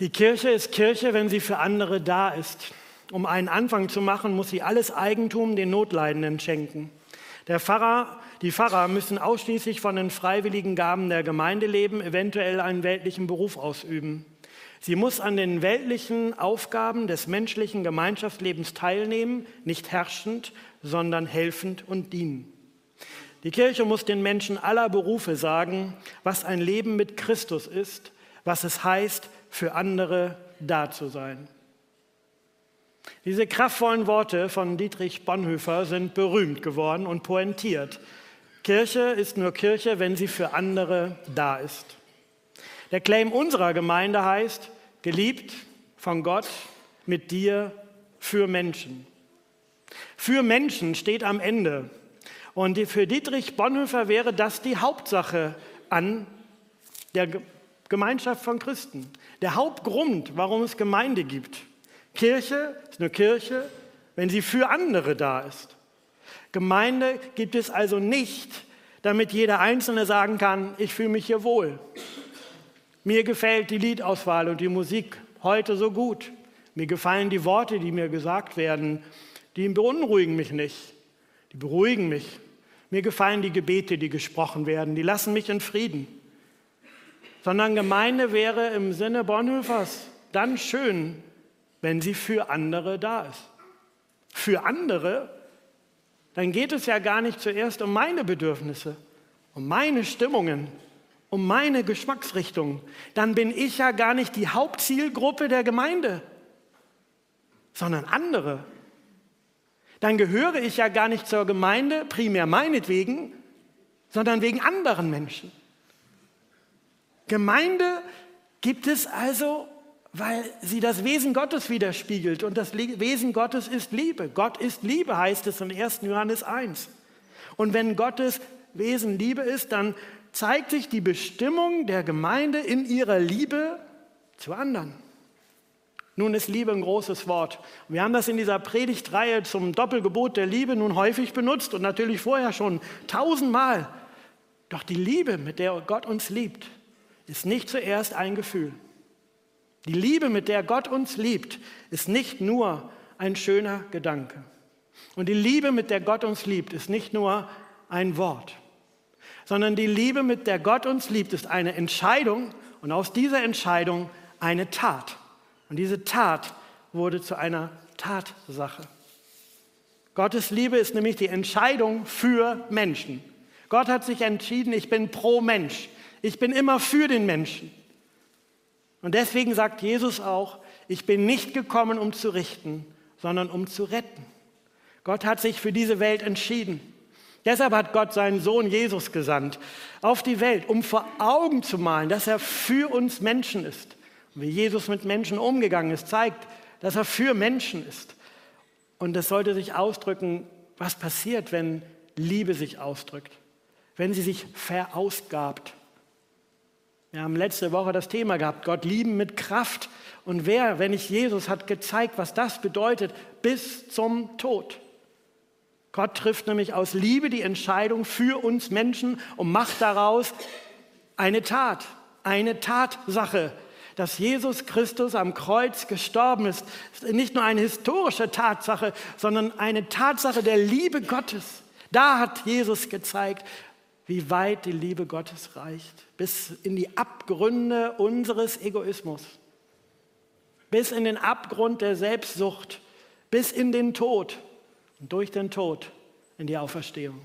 Die Kirche ist Kirche, wenn sie für andere da ist. Um einen Anfang zu machen, muss sie alles Eigentum den Notleidenden schenken. Der Pfarrer, die Pfarrer müssen ausschließlich von den freiwilligen Gaben der Gemeinde leben, eventuell einen weltlichen Beruf ausüben. Sie muss an den weltlichen Aufgaben des menschlichen Gemeinschaftslebens teilnehmen, nicht herrschend, sondern helfend und dienen. Die Kirche muss den Menschen aller Berufe sagen, was ein Leben mit Christus ist, was es heißt, für andere da zu sein. Diese kraftvollen Worte von Dietrich Bonhoeffer sind berühmt geworden und pointiert. Kirche ist nur Kirche, wenn sie für andere da ist. Der Claim unserer Gemeinde heißt, geliebt von Gott, mit dir, für Menschen. Für Menschen steht am Ende. Und für Dietrich Bonhoeffer wäre das die Hauptsache an der Gemeinschaft von Christen. Der Hauptgrund, warum es Gemeinde gibt. Kirche ist eine Kirche, wenn sie für andere da ist. Gemeinde gibt es also nicht, damit jeder Einzelne sagen kann, ich fühle mich hier wohl. Mir gefällt die Liedauswahl und die Musik heute so gut. Mir gefallen die Worte, die mir gesagt werden, die beunruhigen mich nicht, die beruhigen mich. Mir gefallen die Gebete, die gesprochen werden, die lassen mich in Frieden sondern Gemeinde wäre im Sinne Bonhoeffers dann schön, wenn sie für andere da ist. Für andere, dann geht es ja gar nicht zuerst um meine Bedürfnisse, um meine Stimmungen, um meine Geschmacksrichtung. Dann bin ich ja gar nicht die Hauptzielgruppe der Gemeinde, sondern andere. Dann gehöre ich ja gar nicht zur Gemeinde, primär meinetwegen, sondern wegen anderen Menschen. Gemeinde gibt es also, weil sie das Wesen Gottes widerspiegelt. Und das Wesen Gottes ist Liebe. Gott ist Liebe, heißt es in 1. Johannes 1. Und wenn Gottes Wesen Liebe ist, dann zeigt sich die Bestimmung der Gemeinde in ihrer Liebe zu anderen. Nun ist Liebe ein großes Wort. Wir haben das in dieser Predigtreihe zum Doppelgebot der Liebe nun häufig benutzt und natürlich vorher schon tausendmal. Doch die Liebe, mit der Gott uns liebt, ist nicht zuerst ein Gefühl. Die Liebe, mit der Gott uns liebt, ist nicht nur ein schöner Gedanke. Und die Liebe, mit der Gott uns liebt, ist nicht nur ein Wort, sondern die Liebe, mit der Gott uns liebt, ist eine Entscheidung und aus dieser Entscheidung eine Tat. Und diese Tat wurde zu einer Tatsache. Gottes Liebe ist nämlich die Entscheidung für Menschen. Gott hat sich entschieden, ich bin pro Mensch. Ich bin immer für den Menschen. Und deswegen sagt Jesus auch, ich bin nicht gekommen, um zu richten, sondern um zu retten. Gott hat sich für diese Welt entschieden. Deshalb hat Gott seinen Sohn Jesus gesandt auf die Welt, um vor Augen zu malen, dass er für uns Menschen ist. Und wie Jesus mit Menschen umgegangen ist, zeigt, dass er für Menschen ist. Und es sollte sich ausdrücken, was passiert, wenn Liebe sich ausdrückt, wenn sie sich verausgabt. Wir haben letzte Woche das Thema gehabt, Gott lieben mit Kraft. Und wer, wenn nicht Jesus, hat gezeigt, was das bedeutet, bis zum Tod. Gott trifft nämlich aus Liebe die Entscheidung für uns Menschen und macht daraus eine Tat, eine Tatsache. Dass Jesus Christus am Kreuz gestorben ist, ist nicht nur eine historische Tatsache, sondern eine Tatsache der Liebe Gottes. Da hat Jesus gezeigt, wie weit die Liebe Gottes reicht, bis in die Abgründe unseres Egoismus, bis in den Abgrund der Selbstsucht, bis in den Tod. Und durch den Tod in die Auferstehung.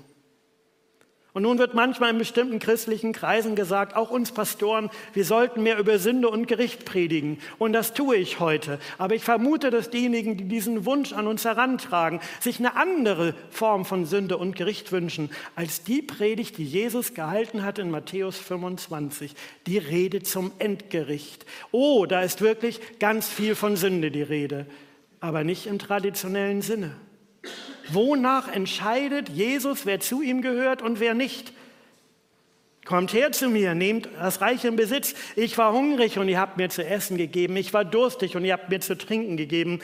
Und nun wird manchmal in bestimmten christlichen Kreisen gesagt, auch uns Pastoren, wir sollten mehr über Sünde und Gericht predigen. Und das tue ich heute. Aber ich vermute, dass diejenigen, die diesen Wunsch an uns herantragen, sich eine andere Form von Sünde und Gericht wünschen, als die Predigt, die Jesus gehalten hat in Matthäus 25, die Rede zum Endgericht. Oh, da ist wirklich ganz viel von Sünde die Rede, aber nicht im traditionellen Sinne. Wonach entscheidet Jesus, wer zu ihm gehört und wer nicht? Kommt her zu mir, nehmt das Reich in Besitz. Ich war hungrig und ihr habt mir zu essen gegeben. Ich war durstig und ihr habt mir zu trinken gegeben.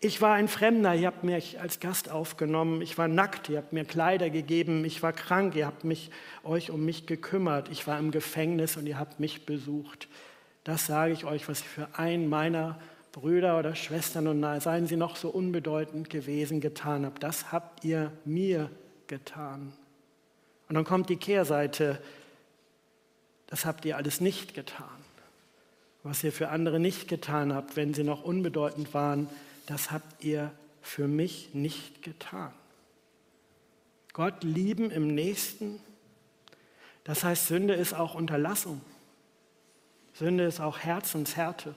Ich war ein Fremder, ihr habt mich als Gast aufgenommen. Ich war nackt, ihr habt mir Kleider gegeben. Ich war krank, ihr habt mich, euch um mich gekümmert. Ich war im Gefängnis und ihr habt mich besucht. das sage ich euch, was ich für einen meiner Brüder oder Schwestern und seien sie noch so unbedeutend gewesen, getan habe. Das habt ihr mir getan. Und dann kommt die Kehrseite, das habt ihr alles nicht getan. Was ihr für andere nicht getan habt, wenn sie noch unbedeutend waren, das habt ihr für mich nicht getan. Gott lieben im Nächsten, das heißt, Sünde ist auch Unterlassung. Sünde ist auch Herzenshärte.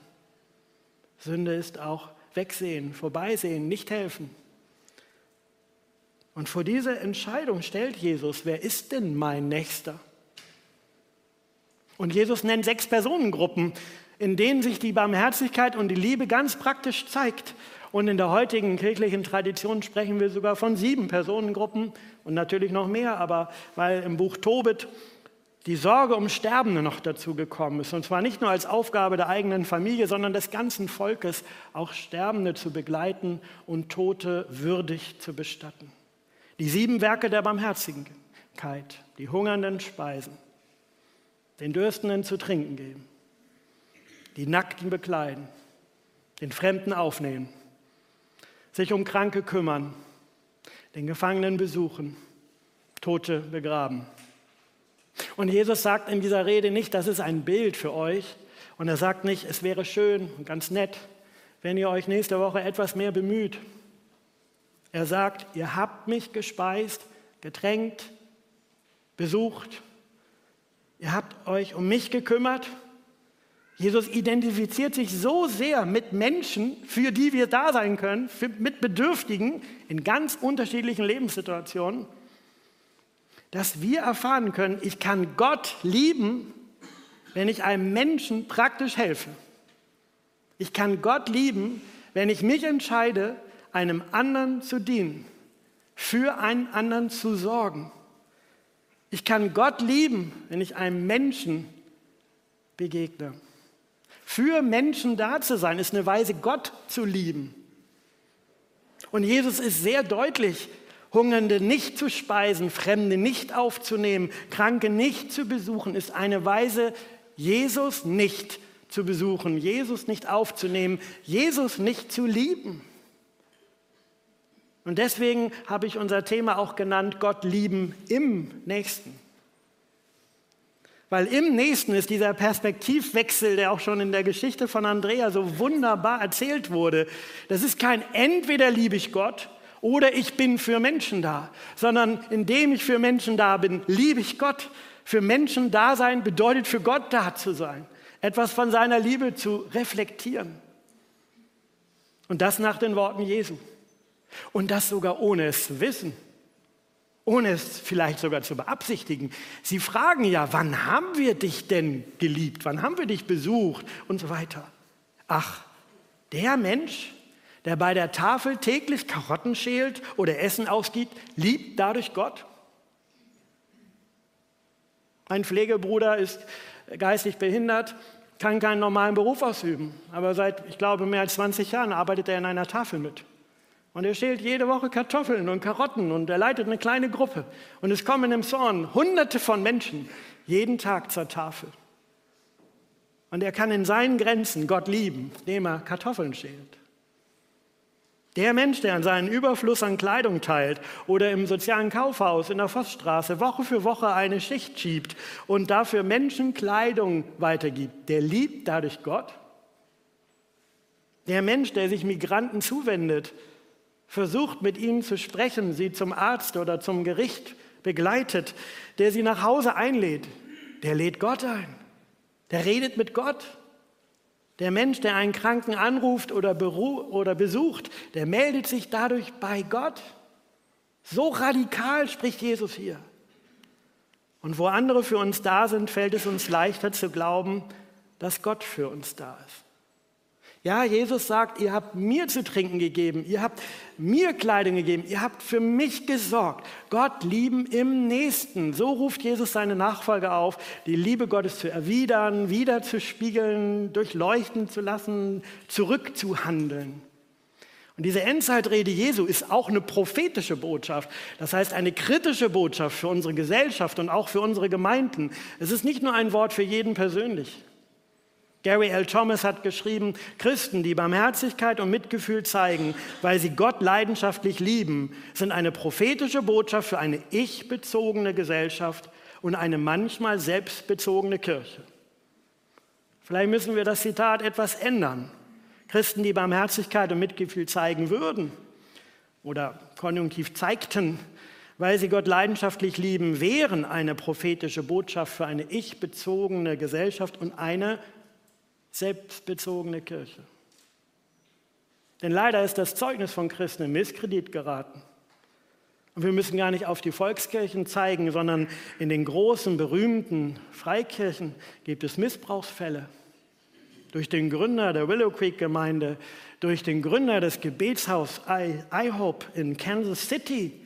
Sünde ist auch Wegsehen, Vorbeisehen, nicht helfen. Und vor diese Entscheidung stellt Jesus, wer ist denn mein Nächster? Und Jesus nennt sechs Personengruppen, in denen sich die Barmherzigkeit und die Liebe ganz praktisch zeigt. Und in der heutigen kirchlichen Tradition sprechen wir sogar von sieben Personengruppen und natürlich noch mehr, aber weil im Buch Tobit die Sorge um Sterbende noch dazu gekommen ist. Und zwar nicht nur als Aufgabe der eigenen Familie, sondern des ganzen Volkes, auch Sterbende zu begleiten und Tote würdig zu bestatten. Die sieben Werke der Barmherzigkeit, die Hungernden speisen, den Dürstenden zu trinken geben, die Nackten bekleiden, den Fremden aufnehmen, sich um Kranke kümmern, den Gefangenen besuchen, Tote begraben und Jesus sagt in dieser Rede nicht, das ist ein Bild für euch. Und er sagt nicht, es wäre schön und ganz nett, wenn ihr euch nächste Woche etwas mehr bemüht. Er sagt, ihr habt mich gespeist, getränkt, besucht. Ihr habt euch um mich gekümmert. Jesus identifiziert sich so sehr mit Menschen, für die wir da sein können, für, mit Bedürftigen in ganz unterschiedlichen Lebenssituationen dass wir erfahren können, ich kann Gott lieben, wenn ich einem Menschen praktisch helfe. Ich kann Gott lieben, wenn ich mich entscheide, einem anderen zu dienen, für einen anderen zu sorgen. Ich kann Gott lieben, wenn ich einem Menschen begegne. Für Menschen da zu sein, ist eine Weise, Gott zu lieben. Und Jesus ist sehr deutlich Hungernde nicht zu speisen, Fremde nicht aufzunehmen, Kranke nicht zu besuchen, ist eine Weise, Jesus nicht zu besuchen, Jesus nicht aufzunehmen, Jesus nicht zu lieben. Und deswegen habe ich unser Thema auch genannt, Gott lieben im Nächsten. Weil im Nächsten ist dieser Perspektivwechsel, der auch schon in der Geschichte von Andrea so wunderbar erzählt wurde. Das ist kein entweder liebe ich Gott oder ich bin für Menschen da, sondern indem ich für Menschen da bin, liebe ich Gott. Für Menschen da sein bedeutet für Gott da zu sein, etwas von seiner Liebe zu reflektieren. Und das nach den Worten Jesu. Und das sogar ohne es zu wissen, ohne es vielleicht sogar zu beabsichtigen. Sie fragen ja, wann haben wir dich denn geliebt? Wann haben wir dich besucht? Und so weiter. Ach, der Mensch, der bei der Tafel täglich Karotten schält oder Essen ausgibt, liebt dadurch Gott? Mein Pflegebruder ist geistig behindert, kann keinen normalen Beruf ausüben, aber seit, ich glaube, mehr als 20 Jahren arbeitet er in einer Tafel mit. Und er schält jede Woche Kartoffeln und Karotten und er leitet eine kleine Gruppe. Und es kommen im Zorn Hunderte von Menschen jeden Tag zur Tafel. Und er kann in seinen Grenzen Gott lieben, indem er Kartoffeln schält. Der Mensch, der an seinen Überfluss an Kleidung teilt oder im sozialen Kaufhaus in der Vossstraße Woche für Woche eine Schicht schiebt und dafür Menschen Kleidung weitergibt, der liebt dadurch Gott. Der Mensch, der sich Migranten zuwendet, versucht mit ihnen zu sprechen, sie zum Arzt oder zum Gericht begleitet, der sie nach Hause einlädt, der lädt Gott ein. Der redet mit Gott. Der Mensch, der einen Kranken anruft oder, oder besucht, der meldet sich dadurch bei Gott. So radikal spricht Jesus hier. Und wo andere für uns da sind, fällt es uns leichter zu glauben, dass Gott für uns da ist. Ja, Jesus sagt, ihr habt mir zu trinken gegeben, ihr habt mir Kleidung gegeben, ihr habt für mich gesorgt. Gott lieben im Nächsten. So ruft Jesus seine Nachfolger auf, die Liebe Gottes zu erwidern, wiederzuspiegeln, durchleuchten zu lassen, zurückzuhandeln. Und diese Endzeitrede Jesu ist auch eine prophetische Botschaft, das heißt eine kritische Botschaft für unsere Gesellschaft und auch für unsere Gemeinden. Es ist nicht nur ein Wort für jeden persönlich. Gary L. Thomas hat geschrieben, Christen, die Barmherzigkeit und Mitgefühl zeigen, weil sie Gott leidenschaftlich lieben, sind eine prophetische Botschaft für eine ich-bezogene Gesellschaft und eine manchmal selbstbezogene Kirche. Vielleicht müssen wir das Zitat etwas ändern. Christen, die Barmherzigkeit und Mitgefühl zeigen würden oder konjunktiv zeigten, weil sie Gott leidenschaftlich lieben, wären eine prophetische Botschaft für eine ich-bezogene Gesellschaft und eine selbstbezogene Kirche. Denn leider ist das Zeugnis von Christen in Misskredit geraten. Und wir müssen gar nicht auf die Volkskirchen zeigen, sondern in den großen, berühmten Freikirchen gibt es Missbrauchsfälle. Durch den Gründer der Willow Creek Gemeinde, durch den Gründer des Gebetshaus IHOPE in Kansas City,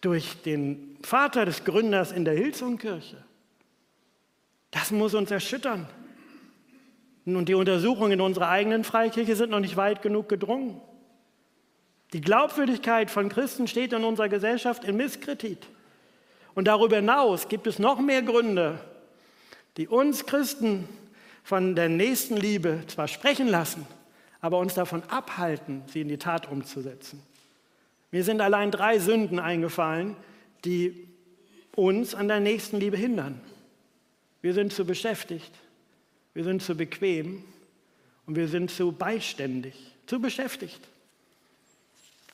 durch den Vater des Gründers in der Hillsong-Kirche. Das muss uns erschüttern. Und die Untersuchungen in unserer eigenen Freikirche sind noch nicht weit genug gedrungen. Die Glaubwürdigkeit von Christen steht in unserer Gesellschaft in Misskredit. Und darüber hinaus gibt es noch mehr Gründe, die uns Christen von der Nächstenliebe zwar sprechen lassen, aber uns davon abhalten, sie in die Tat umzusetzen. Mir sind allein drei Sünden eingefallen, die uns an der Nächstenliebe hindern. Wir sind zu beschäftigt, wir sind zu bequem und wir sind zu beiständig, zu beschäftigt.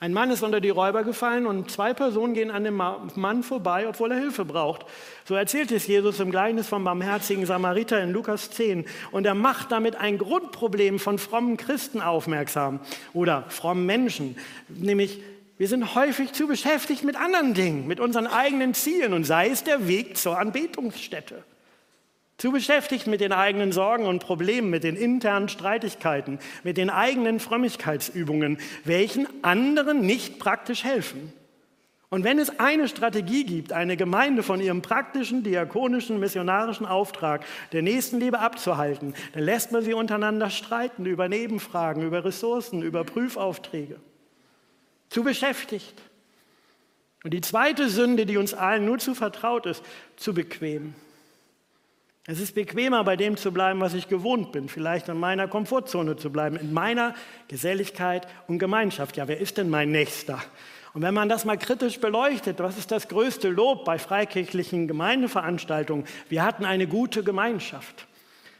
Ein Mann ist unter die Räuber gefallen und zwei Personen gehen an dem Mann vorbei, obwohl er Hilfe braucht. So erzählt es Jesus im Gleichnis vom barmherzigen Samariter in Lukas 10. Und er macht damit ein Grundproblem von frommen Christen aufmerksam oder frommen Menschen, nämlich wir sind häufig zu beschäftigt mit anderen Dingen, mit unseren eigenen Zielen und sei es der Weg zur Anbetungsstätte. Zu beschäftigt mit den eigenen Sorgen und Problemen, mit den internen Streitigkeiten, mit den eigenen Frömmigkeitsübungen, welchen anderen nicht praktisch helfen. Und wenn es eine Strategie gibt, eine Gemeinde von ihrem praktischen, diakonischen, missionarischen Auftrag der Nächstenliebe abzuhalten, dann lässt man sie untereinander streiten über Nebenfragen, über Ressourcen, über Prüfaufträge. Zu beschäftigt. Und die zweite Sünde, die uns allen nur zu vertraut ist, zu bequem. Es ist bequemer, bei dem zu bleiben, was ich gewohnt bin, vielleicht in meiner Komfortzone zu bleiben, in meiner Geselligkeit und Gemeinschaft. Ja, wer ist denn mein Nächster? Und wenn man das mal kritisch beleuchtet, was ist das größte Lob bei freikirchlichen Gemeindeveranstaltungen? Wir hatten eine gute Gemeinschaft.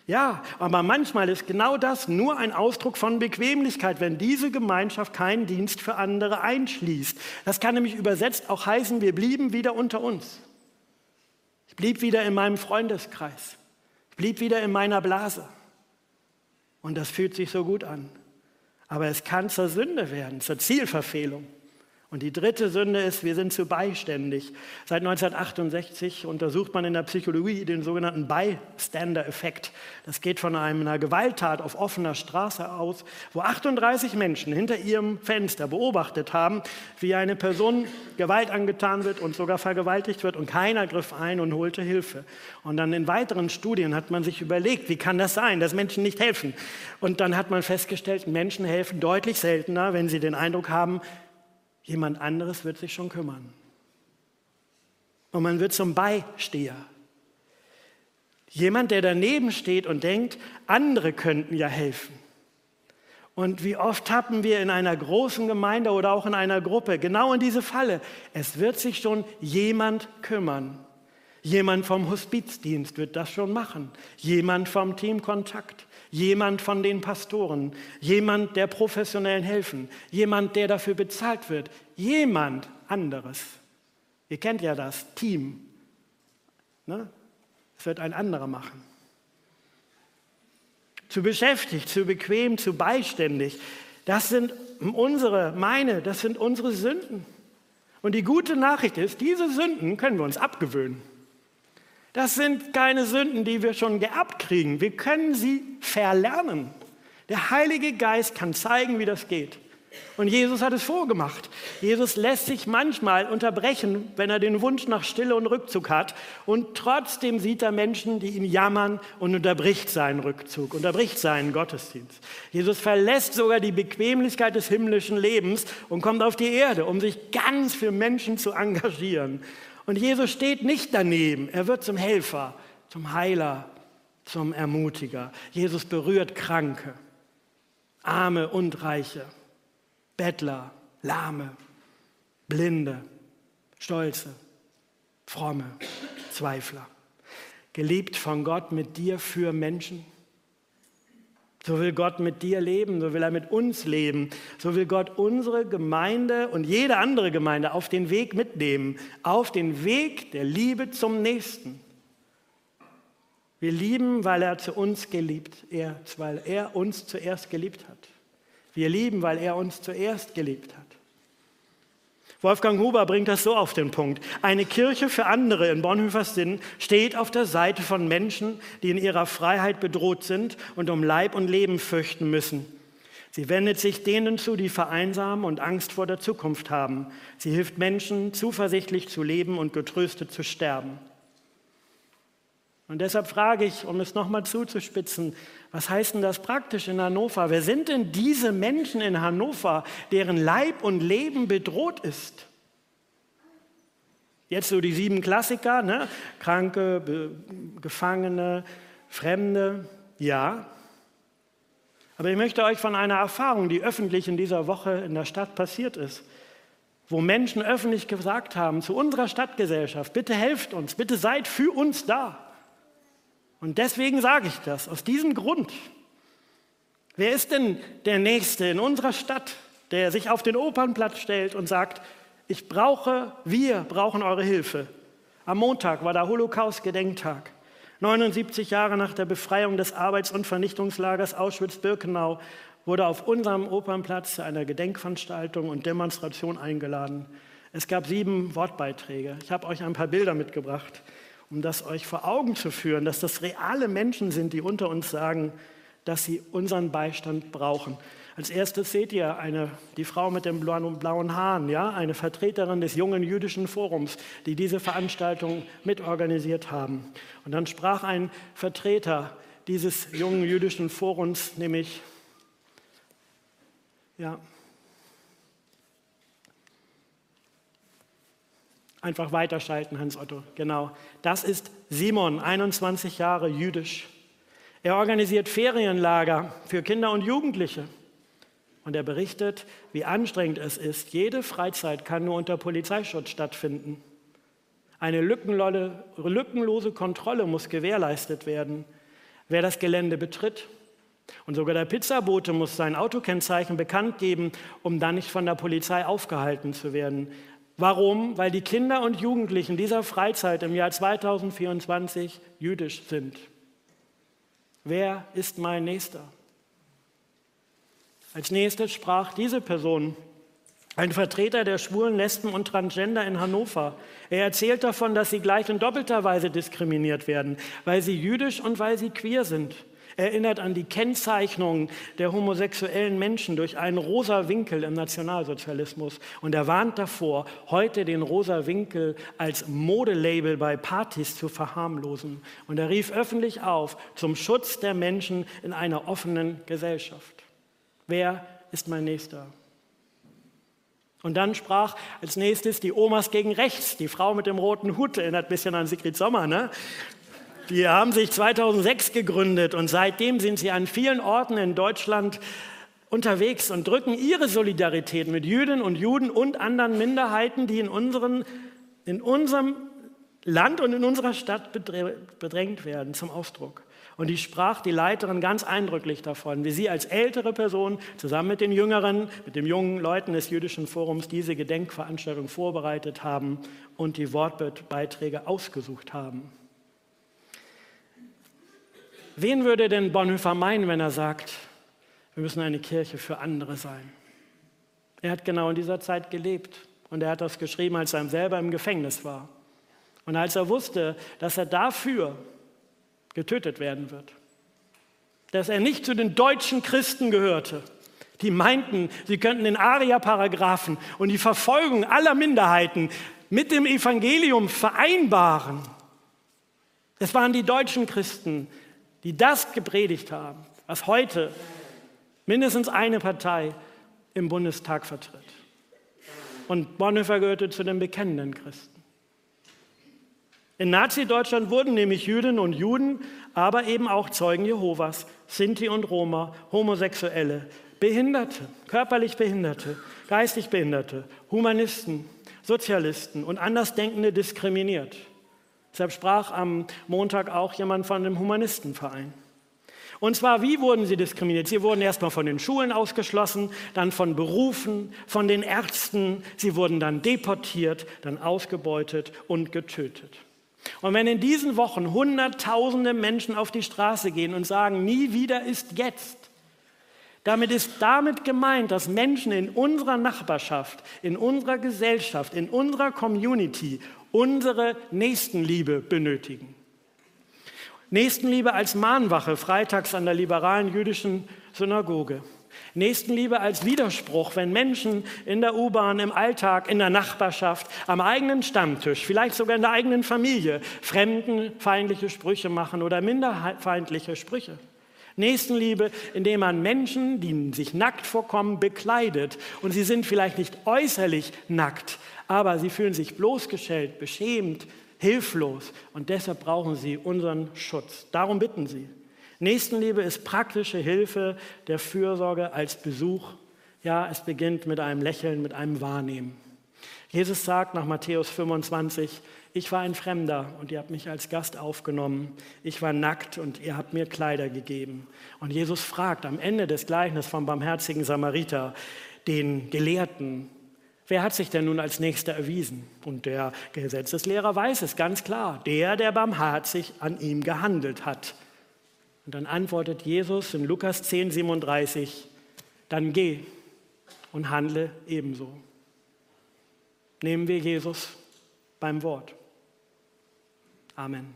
Ja, aber manchmal ist genau das nur ein Ausdruck von Bequemlichkeit, wenn diese Gemeinschaft keinen Dienst für andere einschließt. Das kann nämlich übersetzt auch heißen, wir blieben wieder unter uns. Ich blieb wieder in meinem Freundeskreis. Ich blieb wieder in meiner Blase. Und das fühlt sich so gut an. Aber es kann zur Sünde werden, zur Zielverfehlung. Und die dritte Sünde ist, wir sind zu beiständig. Seit 1968 untersucht man in der Psychologie den sogenannten Bystander-Effekt. Das geht von einer Gewalttat auf offener Straße aus, wo 38 Menschen hinter ihrem Fenster beobachtet haben, wie eine Person Gewalt angetan wird und sogar vergewaltigt wird und keiner griff ein und holte Hilfe. Und dann in weiteren Studien hat man sich überlegt, wie kann das sein, dass Menschen nicht helfen? Und dann hat man festgestellt, Menschen helfen deutlich seltener, wenn sie den Eindruck haben, Jemand anderes wird sich schon kümmern. Und man wird zum Beisteher. Jemand, der daneben steht und denkt, andere könnten ja helfen. Und wie oft tappen wir in einer großen Gemeinde oder auch in einer Gruppe genau in diese Falle. Es wird sich schon jemand kümmern. Jemand vom Hospizdienst wird das schon machen. Jemand vom Team Kontakt jemand von den Pastoren, jemand der professionellen helfen, jemand, der dafür bezahlt wird, jemand anderes. Ihr kennt ja das Team. Ne? Es wird ein anderer machen. Zu beschäftigt, zu bequem, zu beiständig. Das sind unsere, meine, das sind unsere Sünden. Und die gute Nachricht ist, diese Sünden können wir uns abgewöhnen. Das sind keine Sünden, die wir schon geerbt kriegen. Wir können sie verlernen. Der Heilige Geist kann zeigen, wie das geht. Und Jesus hat es vorgemacht. Jesus lässt sich manchmal unterbrechen, wenn er den Wunsch nach Stille und Rückzug hat. Und trotzdem sieht er Menschen, die ihn jammern und unterbricht seinen Rückzug, unterbricht seinen Gottesdienst. Jesus verlässt sogar die Bequemlichkeit des himmlischen Lebens und kommt auf die Erde, um sich ganz für Menschen zu engagieren. Und Jesus steht nicht daneben. Er wird zum Helfer, zum Heiler, zum Ermutiger. Jesus berührt Kranke, Arme und Reiche, Bettler, Lahme, Blinde, Stolze, Fromme, Zweifler. Geliebt von Gott mit dir für Menschen. So will Gott mit dir leben, so will er mit uns leben, so will Gott unsere Gemeinde und jede andere Gemeinde auf den Weg mitnehmen, auf den Weg der Liebe zum Nächsten. Wir lieben, weil er zu uns geliebt, er, weil er uns zuerst geliebt hat. Wir lieben, weil er uns zuerst geliebt hat. Wolfgang Huber bringt das so auf den Punkt. Eine Kirche für andere in Bonhoeffers Sinn steht auf der Seite von Menschen, die in ihrer Freiheit bedroht sind und um Leib und Leben fürchten müssen. Sie wendet sich denen zu, die vereinsamen und Angst vor der Zukunft haben. Sie hilft Menschen, zuversichtlich zu leben und getröstet zu sterben. Und deshalb frage ich, um es nochmal zuzuspitzen, was heißt denn das praktisch in Hannover? Wer sind denn diese Menschen in Hannover, deren Leib und Leben bedroht ist? Jetzt so die sieben Klassiker, ne? Kranke, Be Gefangene, Fremde, ja. Aber ich möchte euch von einer Erfahrung, die öffentlich in dieser Woche in der Stadt passiert ist, wo Menschen öffentlich gesagt haben zu unserer Stadtgesellschaft, bitte helft uns, bitte seid für uns da. Und deswegen sage ich das, aus diesem Grund. Wer ist denn der Nächste in unserer Stadt, der sich auf den Opernplatz stellt und sagt, ich brauche, wir brauchen eure Hilfe. Am Montag war der Holocaust-Gedenktag. 79 Jahre nach der Befreiung des Arbeits- und Vernichtungslagers Auschwitz-Birkenau wurde auf unserem Opernplatz zu einer Gedenkveranstaltung und Demonstration eingeladen. Es gab sieben Wortbeiträge. Ich habe euch ein paar Bilder mitgebracht um das euch vor Augen zu führen, dass das reale Menschen sind, die unter uns sagen, dass sie unseren Beistand brauchen. Als erstes seht ihr eine, die Frau mit den blauen Haaren, ja, eine Vertreterin des jungen jüdischen Forums, die diese Veranstaltung mitorganisiert haben. Und dann sprach ein Vertreter dieses jungen jüdischen Forums, nämlich ja, Einfach weiterschalten, Hans Otto. Genau. Das ist Simon, 21 Jahre jüdisch. Er organisiert Ferienlager für Kinder und Jugendliche. Und er berichtet, wie anstrengend es ist. Jede Freizeit kann nur unter Polizeischutz stattfinden. Eine lückenlose Kontrolle muss gewährleistet werden, wer das Gelände betritt. Und sogar der Pizzabote muss sein Autokennzeichen bekannt geben, um dann nicht von der Polizei aufgehalten zu werden. Warum? Weil die Kinder und Jugendlichen dieser Freizeit im Jahr 2024 jüdisch sind. Wer ist mein Nächster? Als nächstes sprach diese Person, ein Vertreter der Schwulen, Lesben und Transgender in Hannover. Er erzählt davon, dass sie gleich in doppelter Weise diskriminiert werden, weil sie jüdisch und weil sie queer sind erinnert an die Kennzeichnung der homosexuellen Menschen durch einen rosa Winkel im Nationalsozialismus. Und er warnt davor, heute den rosa Winkel als Modelabel bei Partys zu verharmlosen. Und er rief öffentlich auf zum Schutz der Menschen in einer offenen Gesellschaft. Wer ist mein Nächster? Und dann sprach als nächstes die Omas gegen rechts, die Frau mit dem roten Hut, erinnert ein bisschen an Sigrid Sommer, ne? Die haben sich 2006 gegründet und seitdem sind sie an vielen Orten in Deutschland unterwegs und drücken ihre Solidarität mit Jüdinnen und Juden und anderen Minderheiten, die in, unseren, in unserem Land und in unserer Stadt bedrängt werden, zum Ausdruck. Und die sprach die Leiterin ganz eindrücklich davon, wie sie als ältere Person zusammen mit den Jüngeren, mit den jungen Leuten des Jüdischen Forums diese Gedenkveranstaltung vorbereitet haben und die Wortbeiträge ausgesucht haben. Wen würde denn Bonhoeffer meinen, wenn er sagt, wir müssen eine Kirche für andere sein? Er hat genau in dieser Zeit gelebt und er hat das geschrieben, als er selber im Gefängnis war. Und als er wusste, dass er dafür getötet werden wird, dass er nicht zu den deutschen Christen gehörte, die meinten, sie könnten den Aria-Paragraphen und die Verfolgung aller Minderheiten mit dem Evangelium vereinbaren. Es waren die deutschen Christen, die das gepredigt haben, was heute mindestens eine Partei im Bundestag vertritt. Und Bonhoeffer gehörte zu den bekennenden Christen. In Nazi-Deutschland wurden nämlich Jüdinnen und Juden, aber eben auch Zeugen Jehovas, Sinti und Roma, Homosexuelle, Behinderte, körperlich Behinderte, geistig Behinderte, Humanisten, Sozialisten und Andersdenkende diskriminiert. Deshalb sprach am Montag auch jemand von dem Humanistenverein. Und zwar, wie wurden sie diskriminiert? Sie wurden erstmal von den Schulen ausgeschlossen, dann von Berufen, von den Ärzten. Sie wurden dann deportiert, dann ausgebeutet und getötet. Und wenn in diesen Wochen Hunderttausende Menschen auf die Straße gehen und sagen, nie wieder ist jetzt, damit ist damit gemeint, dass Menschen in unserer Nachbarschaft, in unserer Gesellschaft, in unserer Community unsere Nächstenliebe benötigen. Nächstenliebe als Mahnwache freitags an der liberalen jüdischen Synagoge. Nächstenliebe als Widerspruch, wenn Menschen in der U-Bahn, im Alltag, in der Nachbarschaft, am eigenen Stammtisch, vielleicht sogar in der eigenen Familie fremdenfeindliche Sprüche machen oder minderfeindliche Sprüche. Nächstenliebe, indem man Menschen, die sich nackt vorkommen, bekleidet. Und sie sind vielleicht nicht äußerlich nackt, aber sie fühlen sich bloßgestellt, beschämt, hilflos und deshalb brauchen sie unseren Schutz. Darum bitten sie. Nächstenliebe ist praktische Hilfe der Fürsorge als Besuch. Ja, es beginnt mit einem Lächeln, mit einem Wahrnehmen. Jesus sagt nach Matthäus 25, ich war ein Fremder und ihr habt mich als Gast aufgenommen. Ich war nackt und ihr habt mir Kleider gegeben. Und Jesus fragt am Ende des Gleichnisses vom barmherzigen Samariter den Gelehrten, Wer hat sich denn nun als Nächster erwiesen? Und der Gesetzeslehrer weiß es ganz klar, der, der barmherzig an ihm gehandelt hat. Und dann antwortet Jesus in Lukas 10, 37, dann geh und handle ebenso. Nehmen wir Jesus beim Wort. Amen.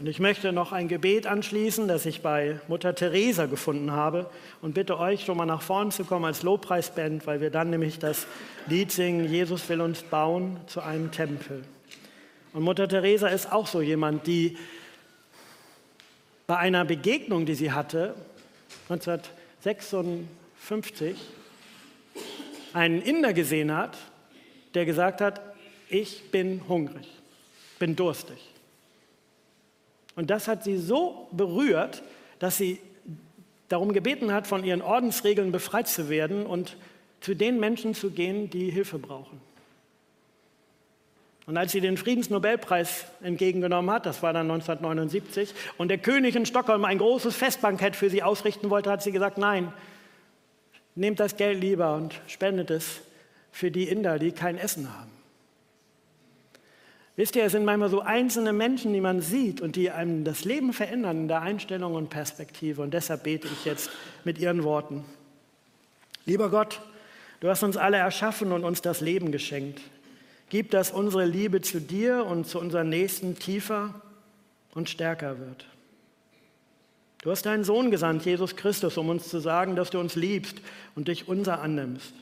Und ich möchte noch ein Gebet anschließen, das ich bei Mutter Teresa gefunden habe und bitte euch schon mal nach vorne zu kommen als Lobpreisband, weil wir dann nämlich das Lied singen, Jesus will uns bauen zu einem Tempel. Und Mutter Teresa ist auch so jemand, die bei einer Begegnung, die sie hatte, 1956, einen Inder gesehen hat, der gesagt hat, ich bin hungrig, bin durstig. Und das hat sie so berührt, dass sie darum gebeten hat, von ihren Ordensregeln befreit zu werden und zu den Menschen zu gehen, die Hilfe brauchen. Und als sie den Friedensnobelpreis entgegengenommen hat, das war dann 1979, und der König in Stockholm ein großes Festbankett für sie ausrichten wollte, hat sie gesagt, nein, nehmt das Geld lieber und spendet es für die Inder, die kein Essen haben. Wisst ihr, es sind manchmal so einzelne Menschen, die man sieht und die einem das Leben verändern in der Einstellung und Perspektive. Und deshalb bete ich jetzt mit ihren Worten. Lieber Gott, du hast uns alle erschaffen und uns das Leben geschenkt. Gib, dass unsere Liebe zu dir und zu unseren Nächsten tiefer und stärker wird. Du hast deinen Sohn gesandt, Jesus Christus, um uns zu sagen, dass du uns liebst und dich unser annimmst.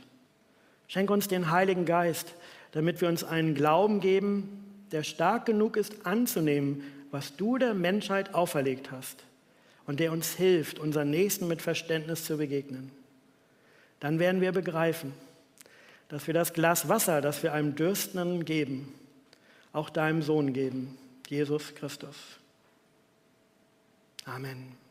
Schenk uns den Heiligen Geist, damit wir uns einen Glauben geben, der stark genug ist anzunehmen, was du der Menschheit auferlegt hast und der uns hilft, unseren Nächsten mit Verständnis zu begegnen. Dann werden wir begreifen, dass wir das Glas Wasser, das wir einem Dürstenden geben, auch deinem Sohn geben, Jesus Christus. Amen.